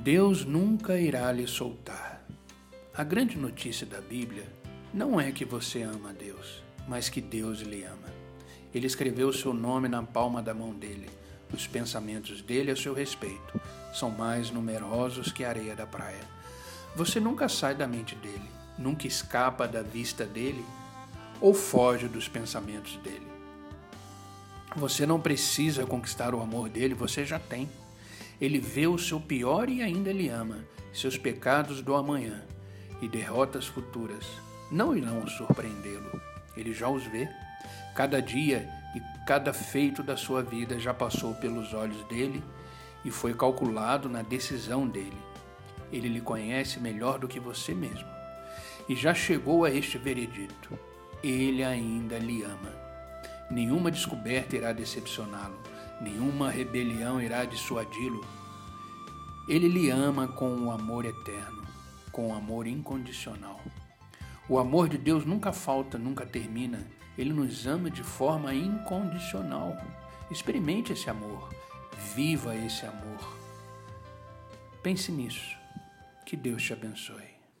Deus nunca irá lhe soltar. A grande notícia da Bíblia não é que você ama a Deus, mas que Deus lhe ama. Ele escreveu o seu nome na palma da mão dele. Os pensamentos dele a seu respeito são mais numerosos que a areia da praia. Você nunca sai da mente dele, nunca escapa da vista dele ou foge dos pensamentos dele. Você não precisa conquistar o amor dele, você já tem. Ele vê o seu pior e ainda lhe ama, seus pecados do amanhã e derrotas futuras não irão surpreendê-lo. Ele já os vê. Cada dia e cada feito da sua vida já passou pelos olhos dele e foi calculado na decisão dele. Ele lhe conhece melhor do que você mesmo e já chegou a este veredito. Ele ainda lhe ama. Nenhuma descoberta irá decepcioná-lo nenhuma rebelião irá dissuadi-lo. Ele lhe ama com o um amor eterno, com o um amor incondicional. O amor de Deus nunca falta, nunca termina. Ele nos ama de forma incondicional. Experimente esse amor, viva esse amor. Pense nisso. Que Deus te abençoe.